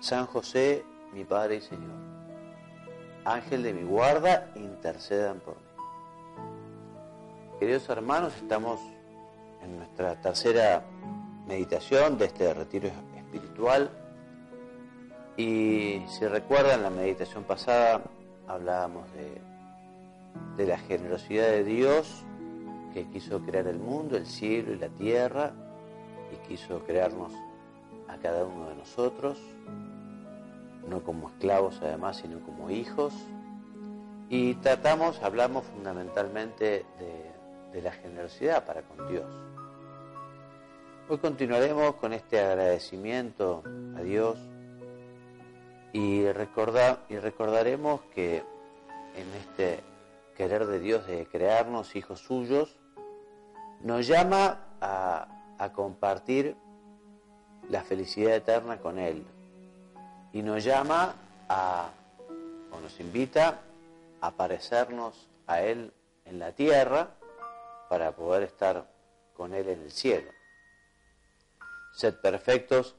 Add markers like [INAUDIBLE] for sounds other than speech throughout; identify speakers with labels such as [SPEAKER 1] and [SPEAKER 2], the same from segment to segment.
[SPEAKER 1] San José, mi Padre y Señor, Ángel de mi guarda, intercedan por mí. Queridos hermanos, estamos en nuestra tercera meditación de este retiro espiritual. Y si recuerdan, la meditación pasada hablábamos de, de la generosidad de Dios que quiso crear el mundo, el cielo y la tierra, y quiso crearnos a cada uno de nosotros, no como esclavos además, sino como hijos. Y tratamos, hablamos fundamentalmente de, la generosidad para con Dios. Hoy continuaremos con este agradecimiento a Dios y, y recordaremos que en este querer de Dios de crearnos hijos suyos, nos llama a compartir la felicidad eterna con Él y nos llama a, o nos invita a parecernos a Él en la tierra para poder estar con Él en el cielo. Sed perfectos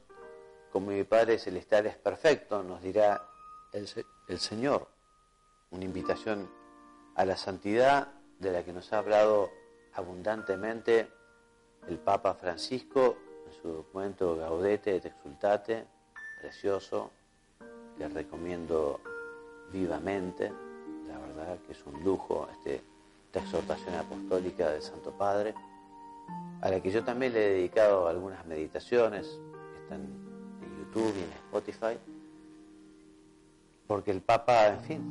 [SPEAKER 1] como mi Padre Celestial es perfecto, nos dirá el, el, Señor. Una invitación a la santidad de la que nos ha hablado abundantemente el Papa Francisco en su documento Gaudete et Exultate, precioso, que recomiendo vivamente, la verdad que es un lujo este, esta exhortación apostólica del Santo Padre a la que yo también le he dedicado algunas meditaciones que están en YouTube y en Spotify, porque el Papa, en fin,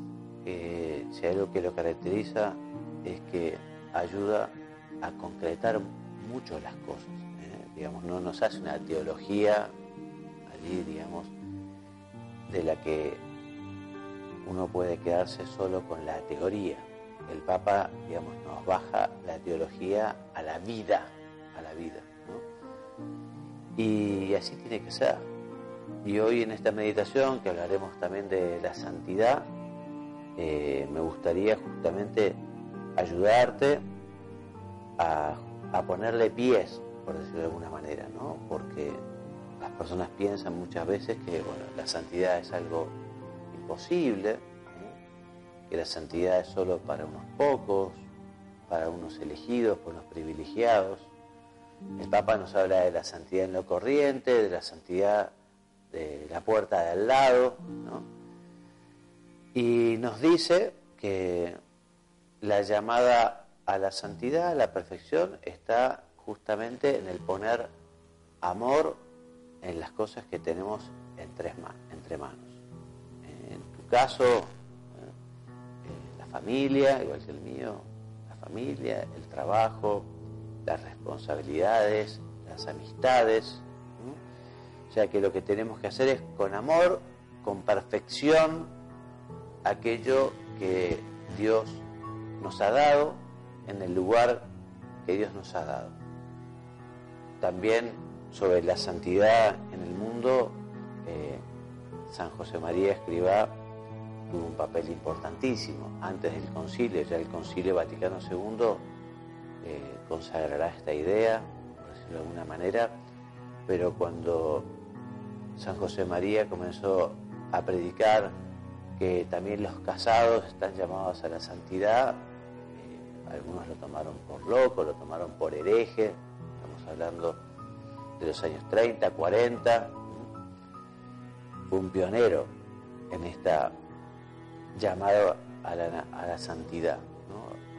[SPEAKER 1] eh, si hay algo que lo caracteriza es que ayuda a concretar mucho las cosas, ¿eh? digamos, no nos hace una teología allí, digamos, de la que uno puede quedarse solo con la teoría. El Papa, digamos, nos baja la teología a la vida, a la vida. ¿no? Y así tiene que ser. Y hoy en esta meditación, que hablaremos también de la santidad, eh, me gustaría justamente ayudarte a, a, ponerle pies, por decirlo de alguna manera, ¿no? Porque personas piensan muchas veces que bueno, la santidad es algo imposible, que la santidad es solo para unos pocos, para unos elegidos, por unos privilegiados. El Papa nos habla de la santidad en lo corriente, de la santidad de la puerta de al lado, y nos dice que la llamada a la santidad, a la perfección, está justamente en el poner amor en las cosas que tenemos entre, entre manos. En tu caso, ¿eh? la familia, igual que el mío, la familia, el trabajo, las responsabilidades, las amistades. O sea que lo que tenemos que hacer es con amor, con perfección, aquello que Dios nos ha dado en el lugar que Dios nos ha dado. También sobre la santidad en el mundo, eh, San José María Escribá tuvo un papel importantísimo. Antes del concilio, ya el concilio Vaticano II eh, consagrará esta idea, por decirlo de alguna manera, pero cuando San José María comenzó a predicar que también los casados están llamados a la santidad, eh, algunos lo tomaron por loco, lo tomaron por hereje, estamos hablando de los años 30, 40, fue un pionero en esta llamada a la, santidad,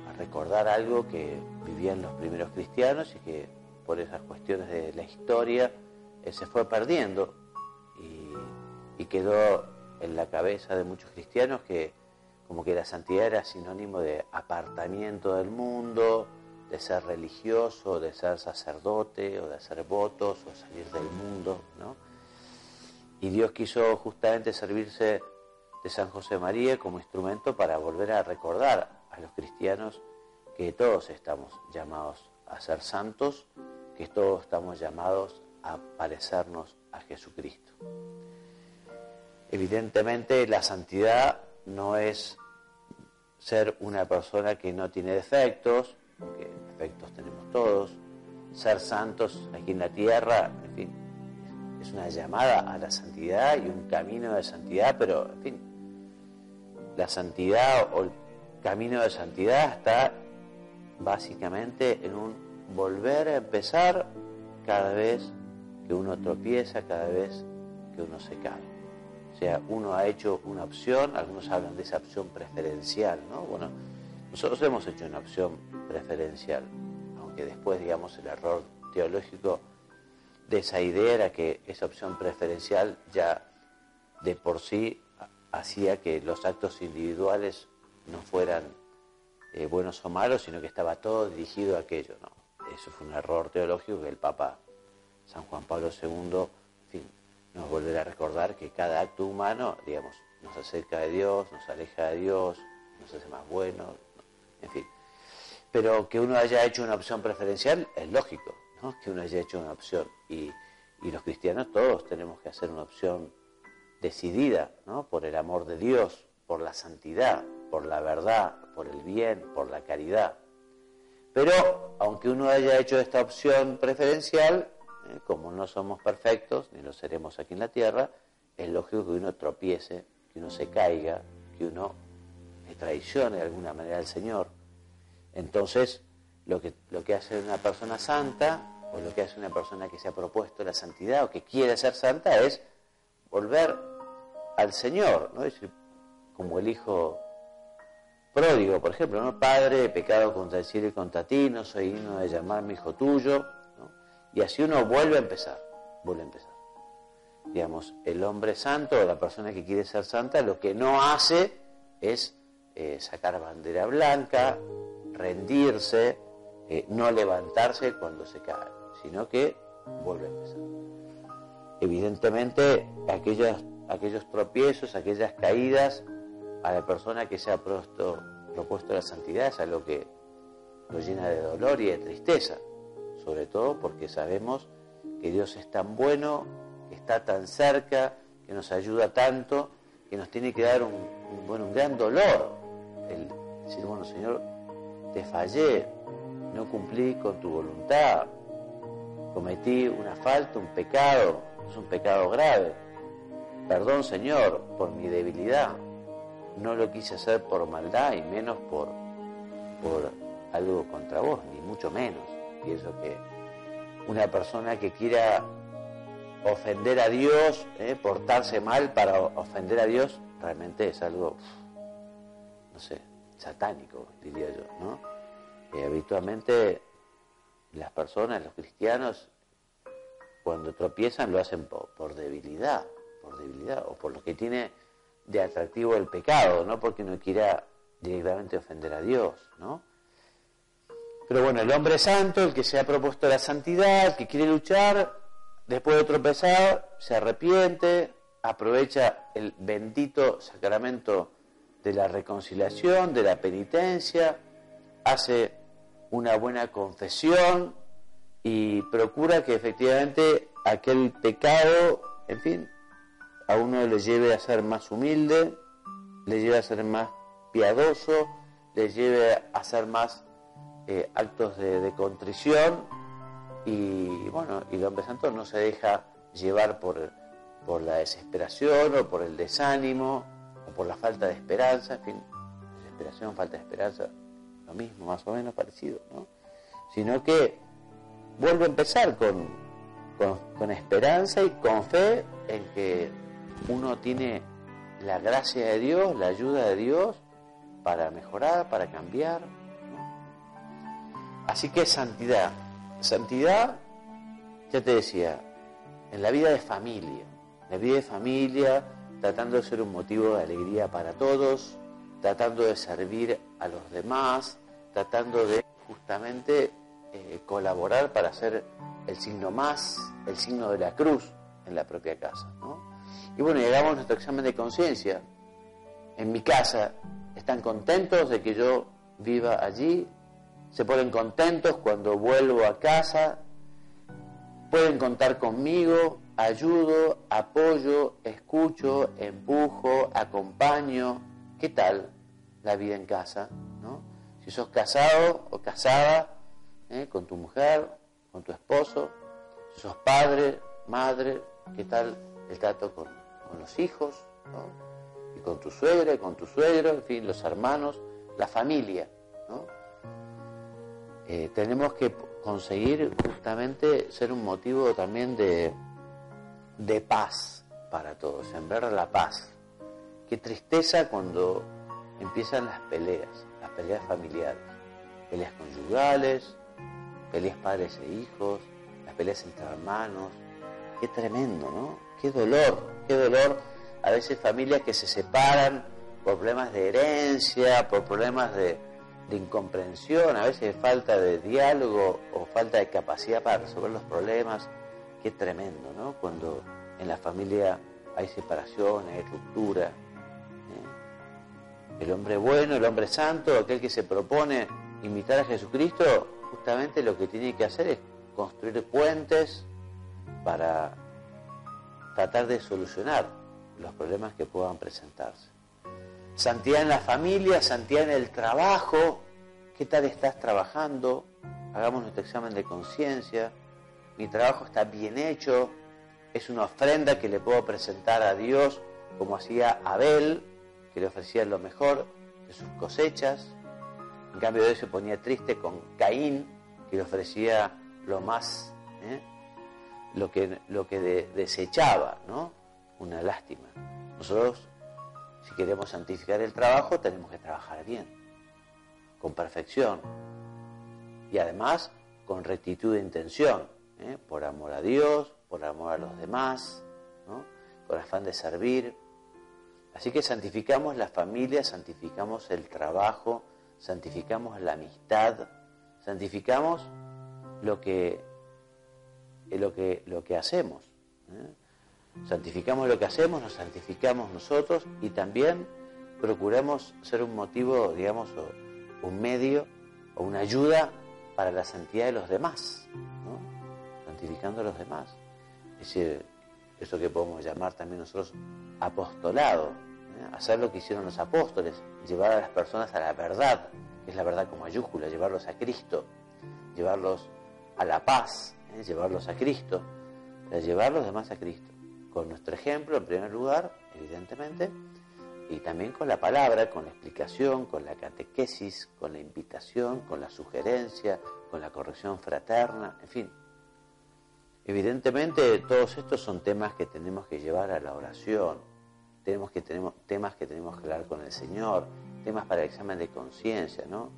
[SPEAKER 1] a recordar algo que vivían los primeros cristianos y que por esas cuestiones de la historia eh, se fue perdiendo y, y quedó en la cabeza de muchos cristianos que como que la santidad era sinónimo de apartamiento del mundo, de ser religioso, de ser sacerdote, o de hacer votos, o salir del mundo, ¿no? Y Dios quiso justamente servirse de San José María como instrumento para volver a recordar a los cristianos que todos estamos llamados a ser santos, que todos estamos llamados a parecernos a Jesucristo. Evidentemente la santidad no es ser una persona que no tiene defectos, porque defectos tenemos todos, ser santos aquí en la tierra, en fin, es una llamada a la santidad y un camino de santidad, pero en fin, la santidad o el camino de santidad está básicamente en un volver a empezar cada vez que uno tropieza, cada vez que uno se cae. O sea, uno ha hecho una opción, algunos hablan de esa opción preferencial, ¿no? Bueno, nosotros hemos hecho una opción preferencial, aunque después, digamos, el error teológico de esa idea era que esa opción preferencial ya de por sí hacía que los actos individuales no fueran eh, buenos o malos, sino que estaba todo dirigido a aquello. Eso fue un error teológico que el Papa San Juan Pablo II nos volverá a recordar que cada acto humano, digamos, nos acerca de Dios, nos aleja de Dios, nos hace más buenos, en fin. Pero que uno haya hecho una opción preferencial es lógico, ¿no? Que uno haya hecho una opción. Y, los cristianos todos tenemos que hacer una opción decidida, ¿no? Por el amor de Dios, por la santidad, por la verdad, por el bien, por la caridad. Pero aunque uno haya hecho esta opción preferencial, ¿eh? como no somos perfectos, ni lo seremos aquí en la tierra, es lógico que uno tropiece, que uno se caiga, que uno traicione de alguna manera al Señor. Entonces, lo que, lo que hace una persona santa, o lo que hace una persona que se ha propuesto la santidad o que quiere ser santa, es volver al Señor, ¿no? Como el hijo pródigo, por ejemplo, ¿no? Padre, he pecado contra el cielo y contra ti, no soy digno de llamarme hijo tuyo. Y así uno vuelve a empezar, vuelve a empezar. Digamos, el hombre santo o la persona que quiere ser santa lo que no hace es eh, sacar bandera blanca, rendirse, eh, no levantarse cuando se cae, sino que vuelve a empezar. Evidentemente, aquellos, aquellos tropiezos, aquellas caídas, a la persona que se ha propuesto, propuesto la santidad es algo que lo llena de dolor y de tristeza sobre todo porque sabemos que Dios es tan bueno, está tan cerca, que nos ayuda tanto, que nos tiene que dar un, bueno, un gran dolor. El decir, bueno, Señor, te fallé, no cumplí con tu voluntad, cometí una falta, un pecado, es un pecado grave. Perdón, Señor, por mi debilidad. No lo quise hacer por maldad y menos por, por algo contra vos, ni mucho menos. Pienso que una persona que quiera ofender a Dios, eh, portarse mal para ofender a Dios, realmente es algo, satánico, diría yo, ¿no? habitualmente las personas, los cristianos, cuando tropiezan lo hacen por, por, debilidad, por debilidad, o por lo que tiene de atractivo el pecado, no porque no quiera directamente ofender a Dios, ¿no? Pero bueno, el hombre santo, el que se ha propuesto la santidad, el que quiere luchar, después de tropezar, se arrepiente, aprovecha el bendito sacramento de la reconciliación, de la penitencia, hace una buena confesión y procura que efectivamente aquel pecado, en fin, a uno le lleve a ser más humilde, le lleve a ser más piadoso, le lleve a ser más eh, actos de, contrición y bueno, y hombre santo no se deja llevar por, por la desesperación o por el desánimo por la falta de esperanza, en fin, desesperación, falta de esperanza, lo mismo, más o menos parecido, ¿no? Sino que vuelve a empezar con, con, esperanza y con fe en que uno tiene la gracia de Dios, la ayuda de Dios para mejorar, para cambiar. Así que santidad. Santidad, ya te decía, en la vida de familia. La vida de familia, tratando de ser un motivo de alegría para todos, tratando de servir a los demás, tratando de justamente eh, colaborar para hacer el signo más, el signo de la cruz en la propia casa. Y bueno, llegamos a nuestro examen de conciencia. En mi casa, ¿están contentos de que yo viva allí? ¿Se ponen contentos cuando vuelvo a casa? Pueden contar conmigo, ayudo, apoyo, escucho, empujo, acompaño. ¿Qué tal la vida en casa? ¿no? Si sos casado o casada ¿eh? con tu mujer, con tu esposo, si sos padre, madre, ¿qué tal el trato con, los hijos? Y con tu suegra, y con tu suegro, en fin, los hermanos, la familia. ¿no? Eh, tenemos que conseguir justamente ser un motivo también de, de paz para todos, sembrar la paz. Qué tristeza cuando empiezan las peleas, las peleas familiares, peleas conyugales, peleas padres e hijos, las peleas entre hermanos. Qué tremendo, ¿no? Qué dolor, qué dolor. A veces familias que se separan por problemas de herencia, por problemas de, de incomprensión, a veces falta de diálogo o falta de capacidad para resolver los problemas. Qué tremendo, ¿no? Cuando en la familia hay separación, hay ruptura. ¿eh? El hombre bueno, el hombre santo, aquel que se propone imitar a Jesucristo, justamente lo que tiene que hacer es construir puentes para tratar de solucionar los problemas que puedan presentarse. Santidad en la familia, santidad en el trabajo. ¿Qué tal estás trabajando? Hagamos nuestro examen de conciencia. Mi trabajo está bien hecho. Es una ofrenda que le puedo presentar a Dios como hacía Abel, que le ofrecía lo mejor de sus cosechas. En cambio, Dios se ponía triste con Caín, que le ofrecía lo más, ¿eh? lo que, lo que desechaba, ¿no? Una lástima. Nosotros si queremos santificar el trabajo, tenemos que trabajar bien, con perfección y además con rectitud de intención, ¿eh? por amor a Dios, por amor a los demás, con afán de servir. Así que santificamos la familia, santificamos el trabajo, santificamos la amistad, santificamos lo que, lo que, lo que hacemos. ¿eh? santificamos lo que hacemos, nos santificamos nosotros y también procuramos ser un motivo, digamos, un medio o una ayuda para la santidad de los demás, a los demás. Es decir, eso que podemos llamar también nosotros apostolado, ¿eh? hacer lo que hicieron los apóstoles, llevar a las personas a la verdad, que es la verdad con mayúscula, llevarlos a Cristo, llevarlos a la paz, ¿eh? llevarlos a Cristo, llevar los demás a Cristo con nuestro ejemplo en primer lugar, evidentemente, y también con la palabra, con la explicación, con la catequesis, con la invitación, con la sugerencia, con la corrección fraterna, en fin. Evidentemente todos estos son temas que tenemos que llevar a la oración, tenemos que tenemos temas que tenemos que hablar con el Señor, temas para el examen de conciencia, ¿no?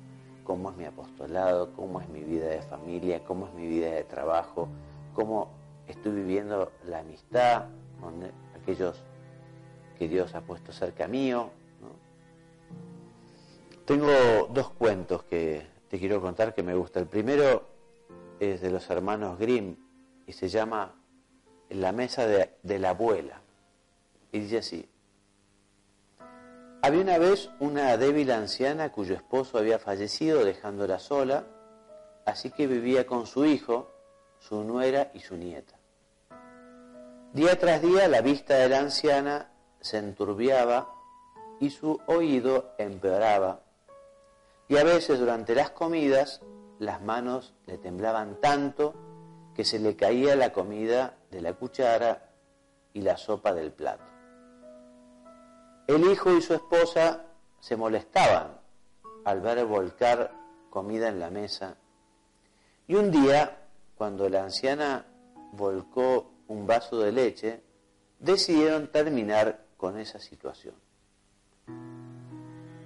[SPEAKER 1] Cómo es mi apostolado, cómo es mi vida de familia, cómo es mi vida de trabajo, cómo estoy viviendo la amistad, con aquellos que Dios ha puesto cerca mío. Tengo dos cuentos que te quiero contar que me gusta. El primero es de los hermanos Grimm y se llama La mesa de, la abuela. Y dice así, había una vez una débil anciana cuyo esposo había fallecido dejándola sola, así que vivía con su hijo, su nuera y su nieta. Día tras día la vista de la anciana se enturbiaba y su oído empeoraba. Y a veces durante las comidas las manos le temblaban tanto que se le caía la comida de la cuchara y la sopa del plato. El hijo y su esposa se molestaban al ver volcar comida en la mesa. Y un día, cuando la anciana volcó un vaso de leche, decidieron terminar con esa situación.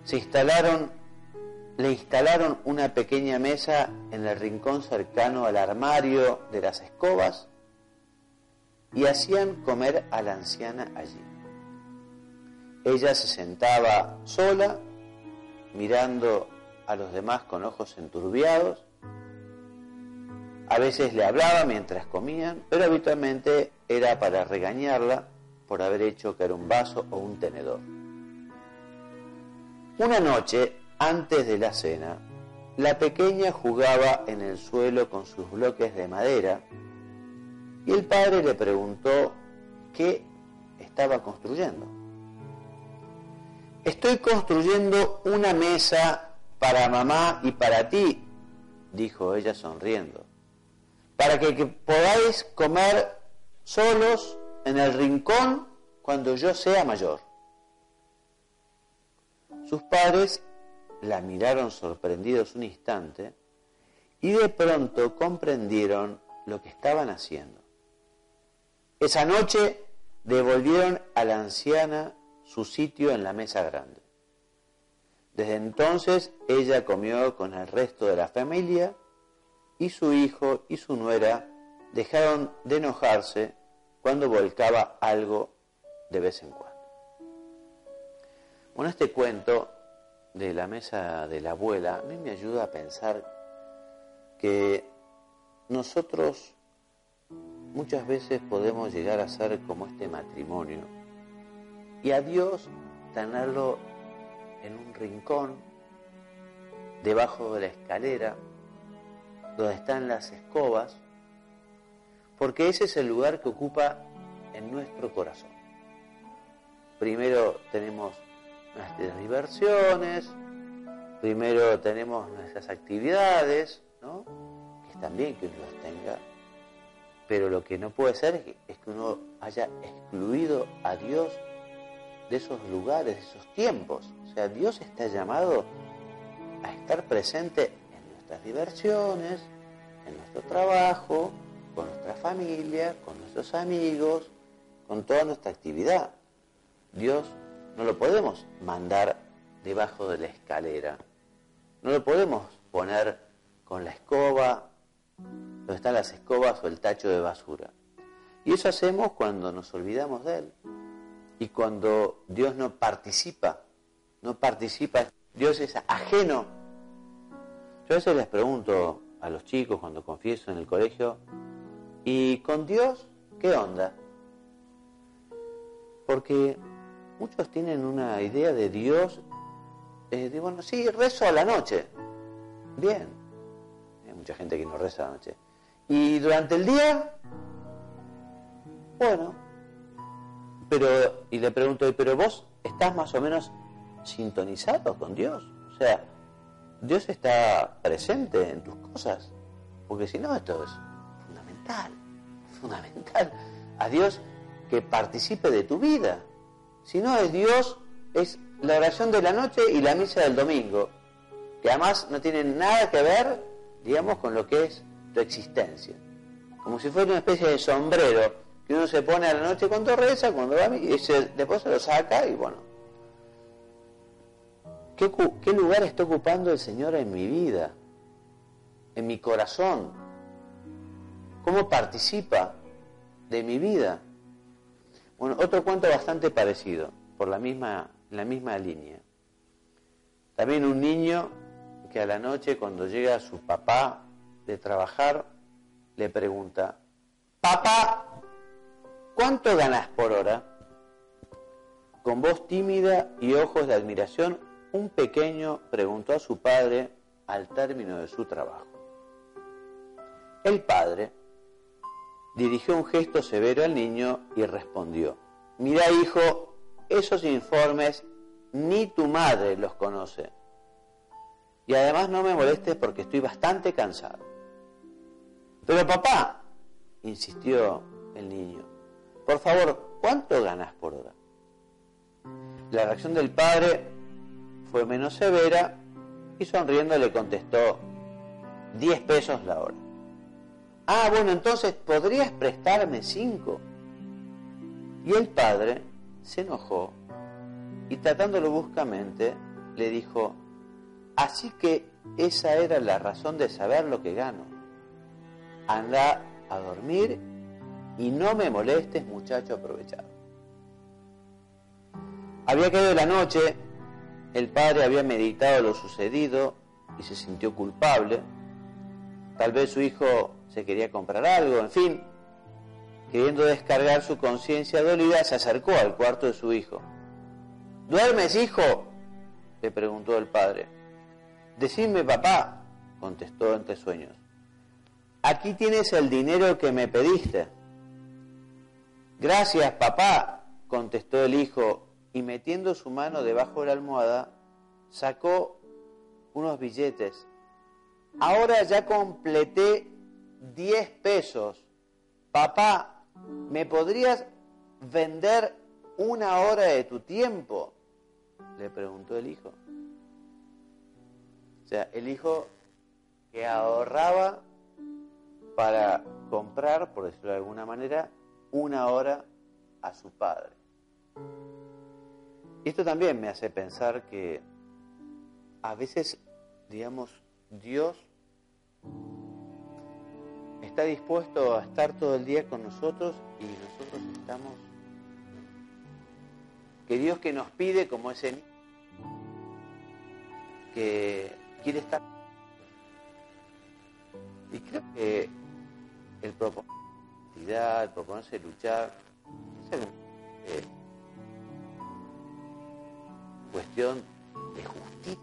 [SPEAKER 1] Se instalaron, le instalaron una pequeña mesa en el rincón cercano al armario de las escobas y hacían comer a la anciana allí. Ella se sentaba sola, mirando a los demás con ojos enturbiados. A veces le hablaba mientras comían, pero habitualmente era para regañarla por haber hecho caer un vaso o un tenedor. Una noche, antes de la cena, la pequeña jugaba en el suelo con sus bloques de madera y el padre le preguntó qué estaba construyendo. Estoy construyendo una mesa para mamá y para ti, dijo ella sonriendo, para que, podáis comer solos en el rincón cuando yo sea mayor. Sus padres la miraron sorprendidos un instante y de pronto comprendieron lo que estaban haciendo. Esa noche devolvieron a la anciana su sitio en la mesa grande. Desde entonces ella comió con el resto de la familia y su hijo y su nuera dejaron de enojarse cuando volcaba algo de vez en cuando. Bueno, este cuento de la mesa de la abuela a mí me ayuda a pensar que nosotros muchas veces podemos llegar a ser como este matrimonio y a Dios tenerlo en un rincón, debajo de la escalera, donde están las escobas, porque ese es el lugar que ocupa en nuestro corazón. Primero tenemos nuestras diversiones, primero tenemos nuestras actividades, ¿no? que están bien que uno las tenga, pero lo que no puede ser es que, uno haya excluido a Dios de esos lugares, de esos tiempos. O sea, Dios está llamado a estar presente en nuestras diversiones, en nuestro trabajo, con nuestra familia, con nuestros amigos, con toda nuestra actividad. Dios no lo podemos mandar debajo de la escalera. No lo podemos poner con la escoba donde están las escobas o el tacho de basura. Y eso hacemos cuando nos olvidamos de Él. Y cuando Dios no participa, no participa, Dios es ajeno. Yo a veces les pregunto a los chicos cuando confieso en el colegio, ¿y con Dios qué onda? Porque muchos tienen una idea de Dios, eh, de, bueno, sí, rezo a la noche. Bien, mucha gente que no reza la noche. Y durante el día, bueno, pero, y le pregunto, ¿pero vos estás más o menos sintonizado con Dios? O sea, Dios está presente en tus cosas, porque si no, esto es fundamental, fundamental. A Dios que participe de tu vida. Si no es Dios, es la oración de la noche y la misa del domingo, que además no tienen nada que ver digamos, con lo que es tu existencia. Como si fuera una especie de sombrero que uno se pone a la noche cuando reza, cuando va y después se lo saca y bueno. ¿Qué, ¿Qué lugar está ocupando el Señor en mi vida? En mi corazón. ¿Cómo participa de mi vida? Bueno, otro cuento bastante parecido, por la misma, la misma línea. También un niño que a la noche cuando llega su papá de trabajar, le pregunta, papá, ¿cuánto ganas por hora? Con voz tímida y ojos de admiración, un pequeño preguntó a su padre al término de su trabajo. El padre dirigió un gesto severo al niño y respondió, mira hijo, esos informes ni tu madre los conoce. Y además no me molestes porque estoy bastante cansado. Pero papá, insistió el niño, por favor, ¿cuánto ganas por hora? La reacción del padre fue menos severa y sonriendo le contestó, 10 pesos la hora. Ah, bueno, entonces, ¿podrías prestarme 5? Y el padre se enojó y tratándolo bruscamente le dijo, así que esa era la razón de saber lo que gano. Anda a dormir y no me molestes muchacho aprovechado. Había caído la noche, el padre había meditado lo sucedido y se sintió culpable. Tal vez su hijo se quería comprar algo, en fin. Queriendo descargar su conciencia dolida, se acercó al cuarto de su hijo. ¿Duermes, hijo? le preguntó el padre. Decime, papá, contestó entre sueños. Aquí tienes el dinero que me pediste. Gracias, papá, contestó el hijo y metiendo su mano debajo de la almohada, sacó unos billetes. Ahora ya completé 10 pesos. Papá, ¿me podrías vender una hora de tu tiempo? Le preguntó el hijo. O sea, el hijo que ahorraba para comprar, por decirlo de alguna manera, una hora a su padre. Esto también me hace pensar que a veces, digamos, Dios está dispuesto a estar todo el día con nosotros y nosotros estamos... Que Dios que nos pide como ese que quiere estar. Y creo que el proponerse, el proponerse luchar, es cuestión de justicia.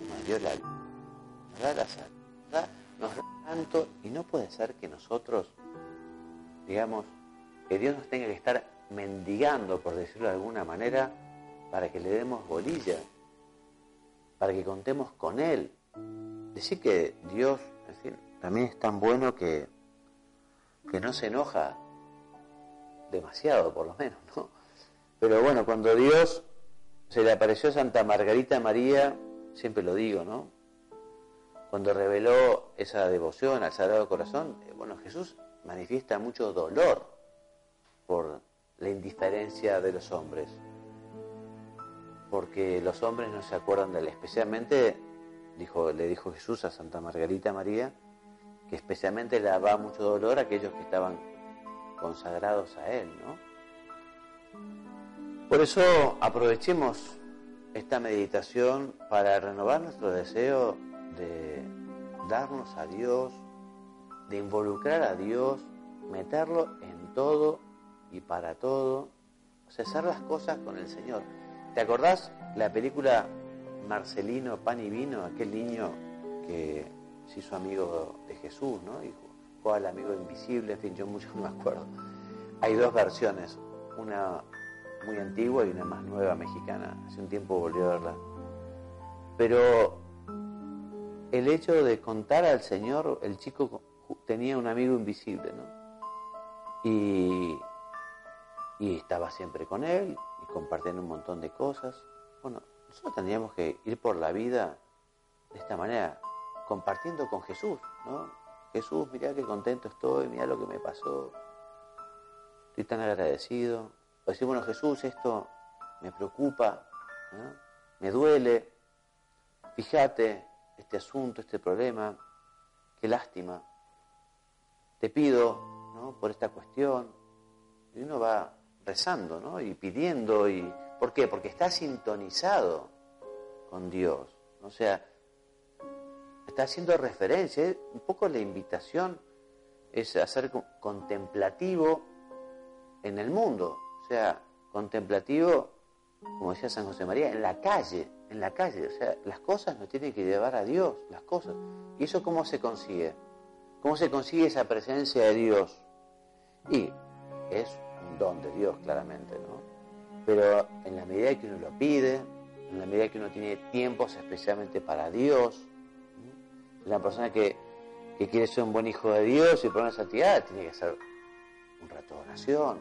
[SPEAKER 1] Nos la, nos da la salud, tanto, y no puede ser que nosotros, digamos, que Dios nos tenga que estar mendigando, por decirlo de alguna manera, para que le demos bolilla, para que contemos con Él. Decir que Dios, también es tan bueno que, que no se enoja demasiado, por lo menos, ¿no? Pero bueno, cuando Dios se le apareció Santa Margarita María, siempre lo digo, ¿no? Cuando reveló esa devoción al Sagrado Corazón, eh, bueno, Jesús manifiesta mucho dolor por la indiferencia de los hombres, porque los hombres no se acuerdan de él, especialmente, dijo, le dijo Jesús a Santa Margarita María, que especialmente le daba mucho dolor a aquellos que estaban consagrados a él, ¿no? Por eso aprovechemos esta meditación para renovar nuestro deseo de darnos a Dios, de involucrar a Dios, meterlo en todo y para todo, cesar las cosas con el Señor. ¿Te acordás la película Marcelino, Pan y Vino, aquel niño que se hizo amigo de Jesús, ¿no? Y fue al amigo invisible, en fin, yo mucho no me acuerdo. Hay dos versiones, una muy antigua y una más nueva mexicana. Hace un tiempo volvió a verla. Pero el hecho de contar al Señor, el chico tenía un amigo invisible, ¿no? Y, y estaba siempre con él y compartiendo un montón de cosas. Bueno, nosotros tendríamos que ir por la vida de esta manera, compartiendo con Jesús, ¿no? Jesús, mira qué contento estoy, mira lo que me pasó, estoy tan agradecido, decir, bueno, Jesús, esto me preocupa, me duele, fíjate este asunto, este problema, qué lástima, te pido ¿no? por esta cuestión. Y uno va rezando ¿no? y pidiendo, y ¿por qué? Porque está sintonizado con Dios. O sea, está haciendo referencia. Un poco la invitación es a ser contemplativo en el mundo, o sea, contemplativo, como decía San José María, en la calle, en la calle. O sea, las cosas nos tienen que llevar a Dios, las cosas. ¿Y eso cómo se consigue? ¿Cómo se consigue esa presencia de Dios? Y es un don de Dios, claramente, ¿no? Pero en la medida que uno lo pide, en la medida que uno tiene tiempos especialmente para Dios, una persona que, que quiere ser un buen hijo de Dios y por una santidad tiene que hacer un rato de oración,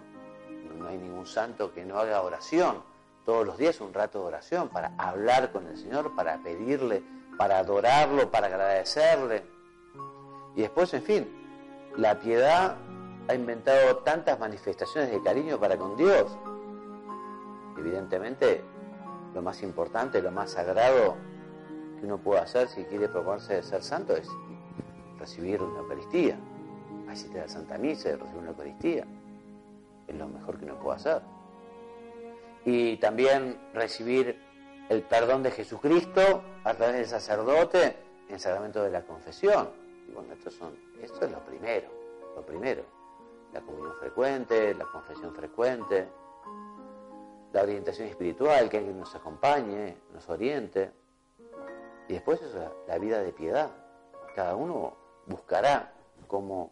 [SPEAKER 1] no hay ningún santo que no haga oración. Todos los días un rato de oración para hablar con el Señor, para pedirle, para adorarlo, para agradecerle. Y después, en fin, la piedad ha inventado tantas manifestaciones de cariño para con Dios. Evidentemente, lo más importante, lo más sagrado que uno puede hacer si quiere proponerse de ser santo es recibir una Eucaristía, asistir a la Santa Misa y recibir una Eucaristía. Es lo mejor que uno puede hacer. Y también recibir el perdón de Jesucristo a través del sacerdote en el sacramento de la confesión. Y bueno, esto, son, esto es lo primero, lo primero. La comunión frecuente, la confesión frecuente, la orientación espiritual, que alguien nos acompañe, nos oriente. Y después eso, la vida de piedad. Cada uno buscará cómo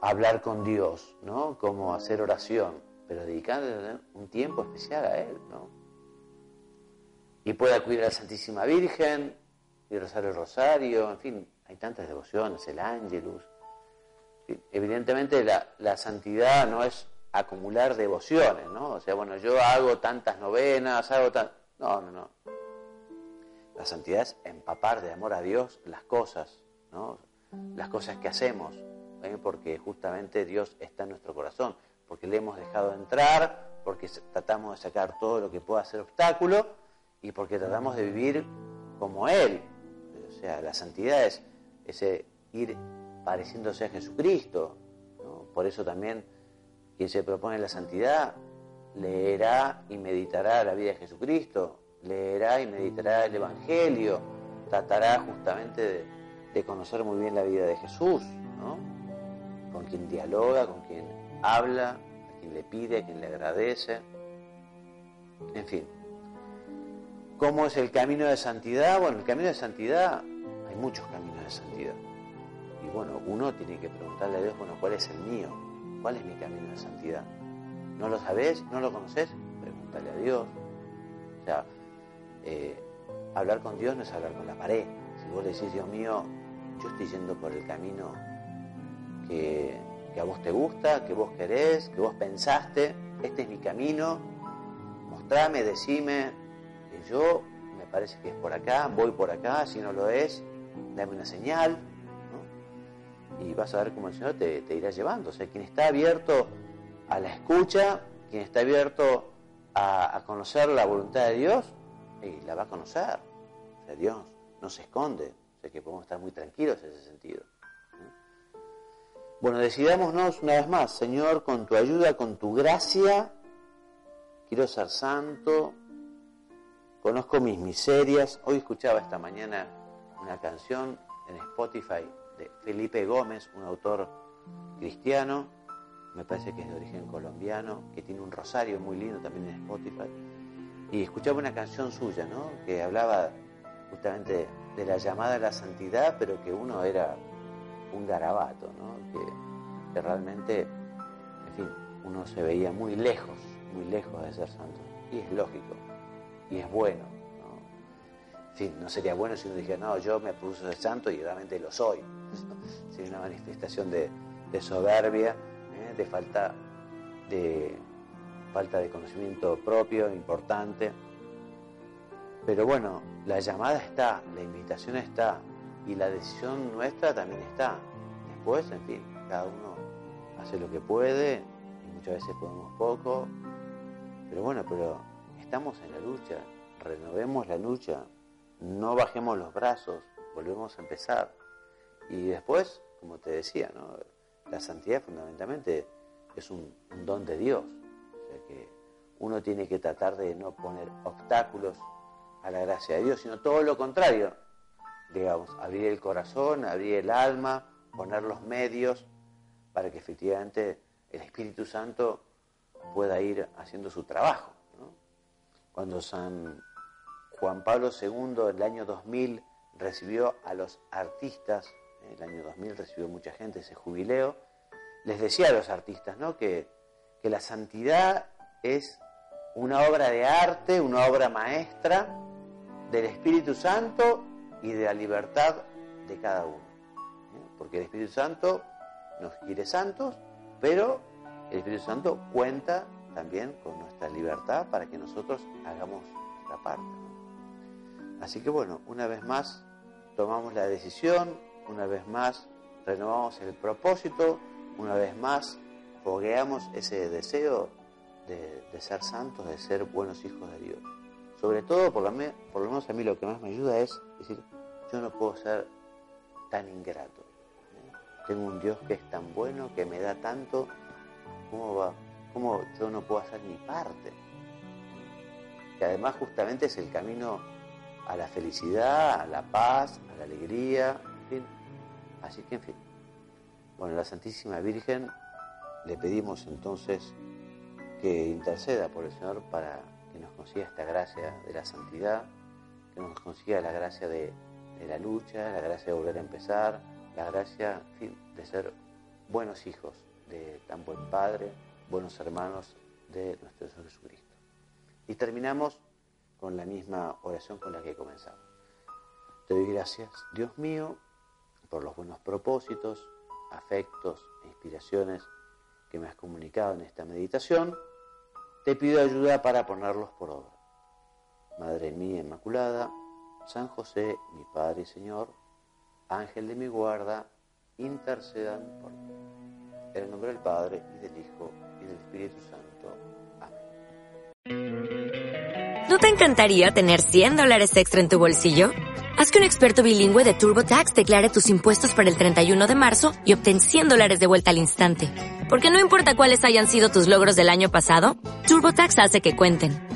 [SPEAKER 1] hablar con Dios, ¿no? Cómo hacer oración, pero dedicándole un tiempo especial a Él, ¿no? Y puede acudir a la Santísima Virgen y rezar el rosario, en fin, hay tantas devociones, el ángelus. Evidentemente la, la santidad no es acumular devociones, ¿no? O sea, bueno, yo hago tantas novenas, hago tan... No, no, no. La santidad es empapar de amor a Dios las cosas, ¿no? Las cosas que hacemos, ¿eh? porque justamente Dios está en nuestro corazón, porque le hemos dejado entrar, porque tratamos de sacar todo lo que pueda ser obstáculo y porque tratamos de vivir como Él. O sea, la santidad es ese ir pareciéndose a Jesucristo. Por eso también quien se propone la santidad leerá y meditará la vida de Jesucristo, leerá y meditará el Evangelio, tratará justamente de, conocer muy bien la vida de Jesús, ¿no? con quien dialoga, con quien habla, a quien le pide, a quien le agradece. En fin, ¿cómo es el camino de santidad? Bueno, el camino de santidad, hay muchos caminos de santidad. Y bueno, uno tiene que preguntarle a Dios, bueno, ¿cuál es el mío? ¿Cuál es mi camino de santidad? ¿No lo sabés? ¿No lo conoces? Pregúntale a Dios. O sea, eh, hablar con Dios no es hablar con la pared. Si vos decís, Dios mío, yo estoy yendo por el camino que, a vos te gusta, que vos querés, que vos pensaste, este es mi camino, mostrame, decime, que yo me parece que es por acá, voy por acá, si no lo es, dame una señal, y vas a ver cómo el Señor te, irá llevando. O sea, quien está abierto a la escucha, quien está abierto a, conocer la voluntad de Dios, y la va a conocer. O sea, Dios no se esconde. O sea, que podemos estar muy tranquilos en ese sentido. Bueno, decidámonos una vez más, Señor, con tu ayuda, con tu gracia, quiero ser santo, conozco mis miserias. Hoy escuchaba esta mañana una canción en Spotify de Felipe Gómez, un autor cristiano, me parece que es de origen colombiano, que tiene un rosario muy lindo también en Spotify. Y escuchaba una canción suya, ¿no? Que hablaba justamente de la llamada a la santidad, pero que uno era un garabato, ¿no? Que, realmente, en fin, uno se veía muy lejos, muy lejos de ser santo. Y es lógico, y es bueno, fin, no sería bueno si uno dijera, no, yo me puse santo y realmente lo soy. [LAUGHS] Sería una manifestación de, soberbia, ¿eh? de, falta de falta de conocimiento propio, importante. Pero bueno, la llamada está, la invitación está y la decisión nuestra también está. Después, en fin, cada uno hace lo que puede y muchas veces podemos poco. Pero bueno, pero estamos en la lucha, renovemos la lucha, no bajemos los brazos, volvemos a empezar. Y después, como te decía, ¿no? la santidad fundamentalmente es un, don de Dios. O sea que uno tiene que tratar de no poner obstáculos a la gracia de Dios, sino todo lo contrario. Digamos, abrir el corazón, abrir el alma, poner los medios para que efectivamente el Espíritu Santo pueda ir haciendo su trabajo. Cuando San Juan Pablo II en el año 2000 recibió a los artistas, en el año 2000 recibió mucha gente ese jubileo, les decía a los artistas ¿no? que, que la santidad es una obra de arte, una obra maestra del Espíritu Santo y de la libertad de cada uno. ¿eh? Porque el Espíritu Santo nos quiere santos, pero el Espíritu Santo cuenta también con nuestra libertad para que nosotros hagamos nuestra parte. Así que bueno, una vez más tomamos la decisión, una vez más renovamos el propósito una vez más, fogueamos ese deseo de, ser santos, de ser buenos hijos de Dios. Sobre todo, por lo, por lo menos a mí lo que más me ayuda es decir, yo no puedo ser tan ingrato. Tengo un Dios que es tan bueno, que me da tanto, ¿cómo, va? ¿cómo yo no puedo hacer mi parte? Que además justamente es el camino a la felicidad, a la paz, a la alegría, en fin. Así que, en fin. Bueno, la Santísima Virgen le pedimos entonces que interceda por el Señor para que nos consiga esta gracia de la santidad, que nos consiga la gracia de, la lucha, la gracia de volver a empezar, la gracia de ser buenos hijos de tan buen Padre, buenos hermanos de nuestro Señor Jesucristo. Y terminamos con la misma oración con la que comenzamos. Te doy gracias, Dios mío, por los buenos propósitos, afectos e inspiraciones que me has comunicado en esta meditación te pido ayuda para ponerlos por obra. Madre mía Inmaculada, San José, mi Padre y Señor, Ángel de mi guarda, intercedan por mí. En el nombre del Padre, y del Hijo, y del Espíritu Santo. Amén.
[SPEAKER 2] ¿No te encantaría tener 100 dólares extra en tu bolsillo? Haz que un experto bilingüe de TurboTax declare tus impuestos para el 31 de marzo y obtén 100 dólares de vuelta al instante. Porque no importa cuáles hayan sido tus logros del año pasado, TurboTax hace que cuenten.